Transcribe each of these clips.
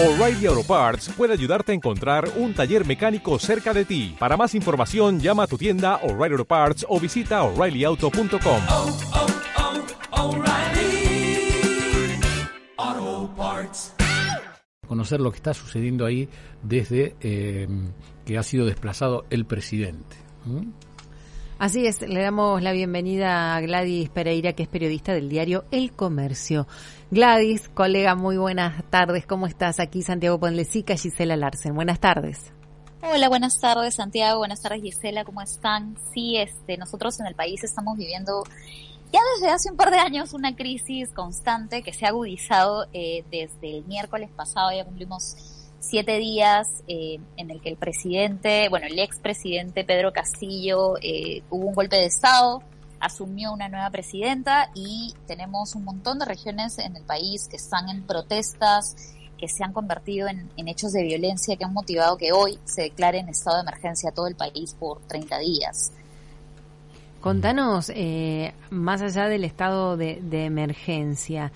O'Reilly Auto Parts puede ayudarte a encontrar un taller mecánico cerca de ti. Para más información, llama a tu tienda O'Reilly Auto Parts o visita oreillyauto.com. oh, oh, Parts. conocer lo que está sucediendo ahí desde eh, que ha sido desplazado el presidente. ¿Mm? Así es, le damos la bienvenida a Gladys Pereira, que es periodista del diario El Comercio. Gladys, colega, muy buenas tardes. ¿Cómo estás? Aquí Santiago Ponlecica, Gisela Larsen. Buenas tardes. Hola, buenas tardes Santiago, buenas tardes Gisela, ¿cómo están? Sí, este, nosotros en el país estamos viviendo ya desde hace un par de años una crisis constante que se ha agudizado eh, desde el miércoles pasado, ya cumplimos siete días eh, en el que el presidente, bueno, el expresidente Pedro Castillo eh, hubo un golpe de Estado, asumió una nueva presidenta y tenemos un montón de regiones en el país que están en protestas, que se han convertido en, en hechos de violencia que han motivado que hoy se declare en estado de emergencia todo el país por 30 días. Contanos, eh, más allá del estado de, de emergencia,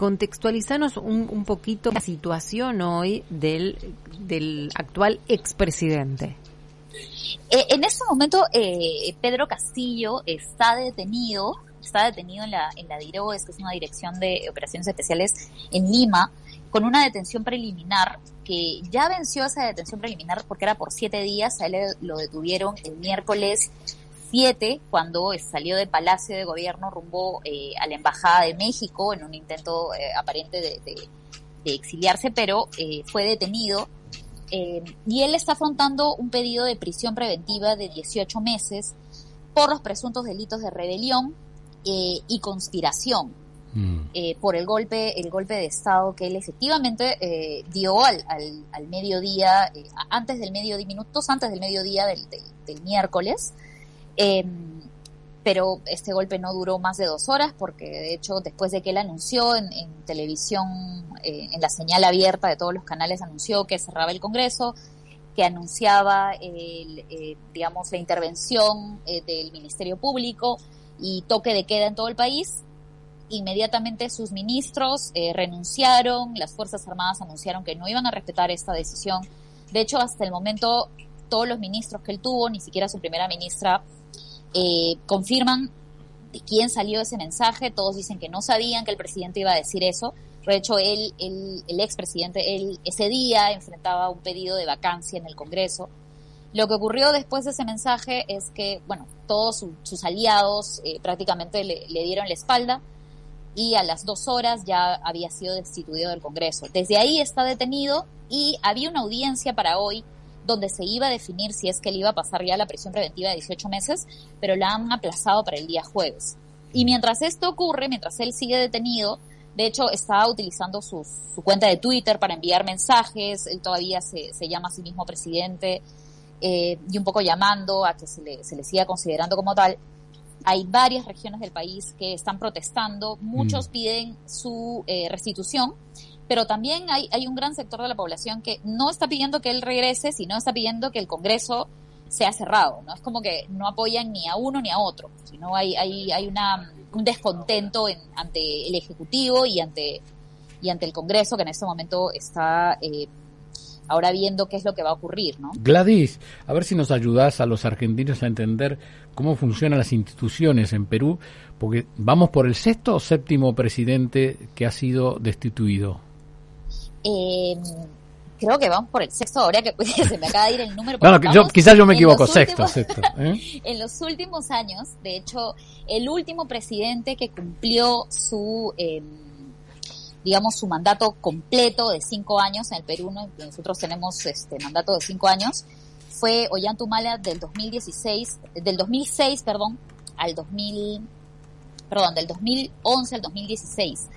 contextualizanos un, un, poquito la situación hoy del, del actual expresidente. Eh, en este momento, eh, Pedro Castillo está detenido, está detenido en la, en la DIROES, que es una dirección de operaciones especiales en Lima, con una detención preliminar que ya venció esa detención preliminar porque era por siete días, a él lo detuvieron el miércoles 7 cuando salió del Palacio de Gobierno rumbo eh, a la Embajada de México en un intento eh, aparente de, de, de, exiliarse, pero eh, fue detenido. Eh, y él está afrontando un pedido de prisión preventiva de 18 meses por los presuntos delitos de rebelión eh, y conspiración. Mm. por el golpe el golpe de estado que él efectivamente dio al, al, al mediodía antes del mediodía minutos antes del mediodía del, del, del miércoles eh, pero este golpe no duró más de dos horas porque de hecho después de que él anunció en, en televisión, eh, en la señal abierta de todos los canales, anunció que cerraba el Congreso, que anunciaba, el, eh, digamos, la intervención eh, del Ministerio Público y toque de queda en todo el país, inmediatamente sus ministros eh, renunciaron, las Fuerzas Armadas anunciaron que no iban a respetar esta decisión. De hecho, hasta el momento, todos los ministros que él tuvo, ni siquiera su primera ministra, eh, confirman de quién salió ese mensaje. Todos dicen que no sabían que el presidente iba a decir eso. De hecho, él, él el expresidente, él ese día enfrentaba un pedido de vacancia en el Congreso. Lo que ocurrió después de ese mensaje es que, bueno, todos su, sus aliados eh, prácticamente le, le, dieron la espalda y a las dos horas ya había sido destituido del Congreso. Desde ahí está detenido y había una audiencia para hoy donde se iba a definir si es que le iba a pasar ya la prisión preventiva de 18 meses, pero la han aplazado para el día jueves. Y mientras esto ocurre, mientras él sigue detenido, de hecho está utilizando su, su cuenta de Twitter para enviar mensajes, él todavía se, se llama a sí mismo presidente eh, y un poco llamando a que se le, se le siga considerando como tal. Hay varias regiones del país que están protestando, muchos mm. piden su eh, restitución, pero también hay, un gran sector de la población que no está pidiendo que él regrese, sino está pidiendo que el Congreso sea cerrado, ¿no? Es como que no apoyan ni a uno ni a otro, sino hay, hay, hay una, un descontento en, ante el Ejecutivo y ante, y ante el Congreso, que en este momento está eh, ahora viendo qué es lo que va a ocurrir, ¿no? Gladys, a ver si nos ayudas a los argentinos a entender cómo funcionan las instituciones en Perú, porque vamos por el sexto o séptimo presidente que ha sido destituido. Eh, creo que vamos por el sexto, ahora que se me acaba de ir el número. No, no yo, quizás yo me equivoco, sexto, últimos, sexto. ¿eh? en los últimos años, de hecho, el último presidente que cumplió su, eh, digamos, su mandato completo de cinco años en el Perú, nosotros tenemos este mandato de cinco años, fue Ollantumala del 2016, del 2006, perdón, al 2000, perdón, del 2011 al 2016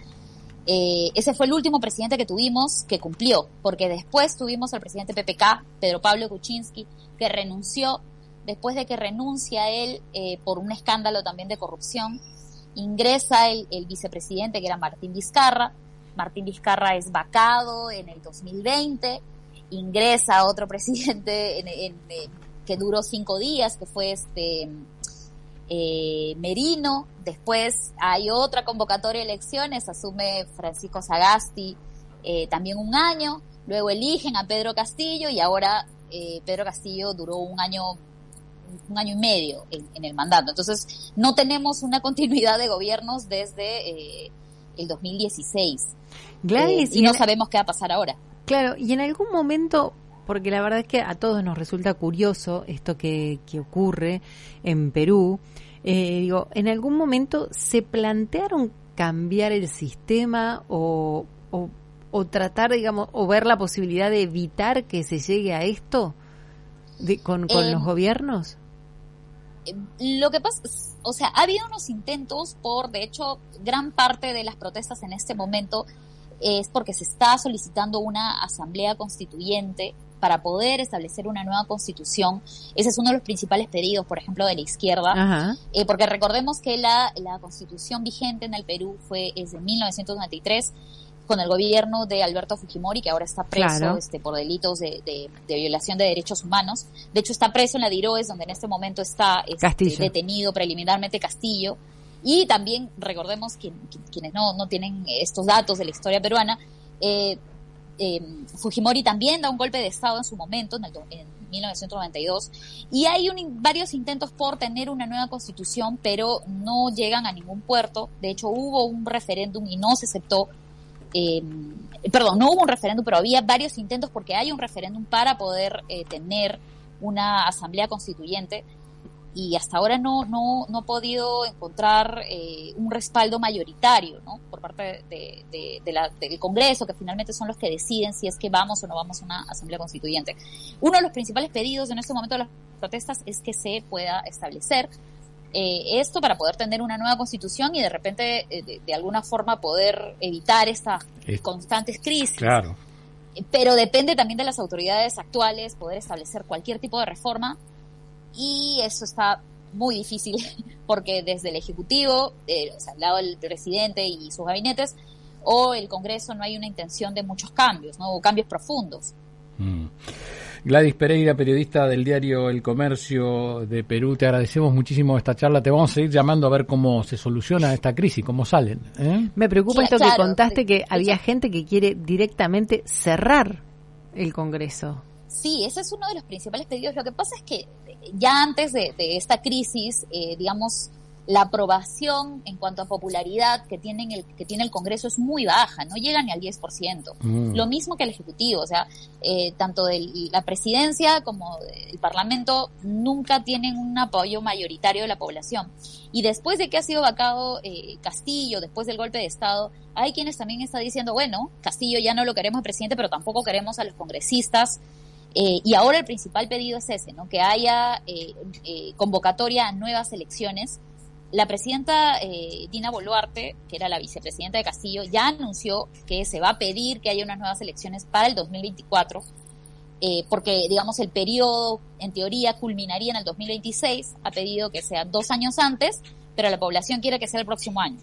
eh, ese fue el último presidente que tuvimos que cumplió, porque después tuvimos al presidente PPK, Pedro Pablo Kuczynski, que renunció, después de que renuncia él eh, por un escándalo también de corrupción, ingresa el, vicepresidente que era Martín Vizcarra, Martín Vizcarra es vacado en el 2020, ingresa otro presidente en, en, que duró cinco días, que fue este eh, Merino, después hay otra convocatoria de elecciones, asume Francisco Sagasti eh, también un año, luego eligen a Pedro Castillo y ahora eh, Pedro Castillo duró un año un año y medio en, en, el mandato. Entonces, no tenemos una continuidad de gobiernos desde el 2016. Gladys, eh, y, y no sabemos qué va a pasar ahora. Claro, y en algún momento, porque la verdad es que a todos nos resulta curioso esto que, que ocurre en Perú, eh, digo, ¿en algún momento se plantearon cambiar el sistema o, o, o, tratar, digamos, o ver la posibilidad de evitar que se llegue a esto de, con, con los gobiernos? lo que pasa, o sea, ha habido unos intentos por, de hecho, gran parte de las protestas en este momento es porque se está solicitando una asamblea constituyente para poder establecer una nueva constitución. Ese es uno de los principales pedidos, por ejemplo, de la izquierda, eh, porque recordemos que la, la constitución vigente en el Perú fue es de 1993 con el gobierno de Alberto Fujimori, que ahora está preso claro. este, por delitos de, de, de, violación de derechos humanos. De hecho, está preso en la DIROES, donde en este momento está este, detenido preliminarmente Castillo. Y también recordemos que, que, quienes no, no tienen estos datos de la historia peruana, eh, eh, Fujimori también da un golpe de Estado en su momento, en, el, en 1992, y hay un, varios intentos por tener una nueva constitución, pero no llegan a ningún puerto. De hecho, hubo un referéndum y no se aceptó eh, perdón, no hubo un referéndum, pero había varios intentos porque hay un referéndum para poder eh, tener una asamblea constituyente y hasta ahora no, no, no ha podido encontrar eh, un respaldo mayoritario ¿no? por parte de, de, de la, del Congreso, que finalmente son los que deciden si es que vamos o no vamos a una asamblea constituyente. Uno de los principales pedidos en este momento de las protestas es que se pueda establecer eh, esto para poder tener una nueva constitución y de repente, eh, de, de, alguna forma, poder evitar estas es, constantes crisis. Claro. Pero depende también de las autoridades actuales poder establecer cualquier tipo de reforma y eso está muy difícil porque desde el Ejecutivo, eh, o sea, al lado del presidente y sus gabinetes, o el Congreso no hay una intención de muchos cambios, ¿no? O cambios profundos. Mm. Gladys Pereira, periodista del diario El Comercio de Perú, te agradecemos muchísimo esta charla. Te vamos a seguir llamando a ver cómo se soluciona esta crisis, cómo salen. ¿eh? Me preocupa sí, esto claro, que contaste, sí, que había gente que quiere directamente cerrar el Congreso. Sí, ese es uno de los principales pedidos. Lo que pasa es que ya antes de, de esta crisis, eh, digamos, la aprobación en cuanto a popularidad que, tienen el, que tiene el Congreso es muy baja, no llega ni al 10%. Mm. Lo mismo que el Ejecutivo, o sea, eh, tanto de la presidencia como el Parlamento nunca tienen un apoyo mayoritario de la población. Y después de que ha sido vacado eh, Castillo, después del golpe de Estado, hay quienes también están diciendo, bueno, Castillo ya no lo queremos presidente, pero tampoco queremos a los congresistas. Eh, y ahora el principal pedido es ese, ¿no? Que haya eh, eh, convocatoria a nuevas elecciones la presidenta eh, Dina Boluarte, que era la vicepresidenta de Castillo, ya anunció que se va a pedir que haya unas nuevas elecciones para el 2024, eh, porque, digamos, el periodo, en teoría, culminaría en el 2026, ha pedido que sea dos años antes, pero la población quiere que sea el próximo año,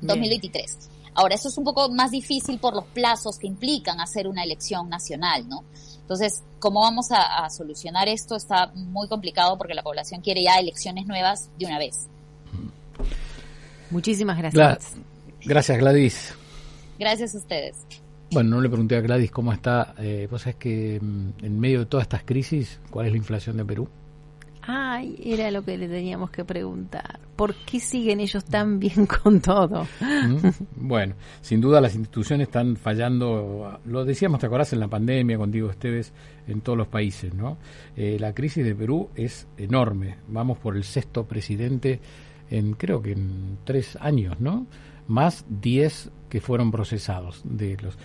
Bien. 2023. Ahora, eso es un poco más difícil por los plazos que implican hacer una elección nacional, ¿no? Entonces, ¿cómo vamos a, a solucionar esto? Está muy complicado porque la población quiere ya elecciones nuevas de una vez. Muchísimas gracias. Gla gracias, Gladys. Gracias a ustedes. Bueno, no le pregunté a Gladys cómo está. Eh, Vos sabés que mm, en medio de todas estas crisis, ¿cuál es la inflación de Perú? Ay, era lo que le teníamos que preguntar. ¿Por qué siguen ellos tan bien con todo? ¿Mm? Bueno, sin duda las instituciones están fallando. Lo decíamos, ¿te acordás? En la pandemia, contigo, Esteves, en todos los países, ¿no? Eh, la crisis de Perú es enorme. Vamos por el sexto presidente en creo que en tres años, ¿no? Más diez que fueron procesados de los.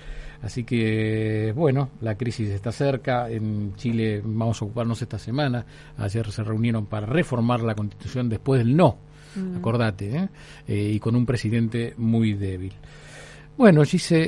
Así que, bueno, la crisis está cerca. En Chile vamos a ocuparnos esta semana. Ayer se reunieron para reformar la constitución después del no, mm. acordate, ¿eh? Eh, y con un presidente muy débil. Bueno, Gise.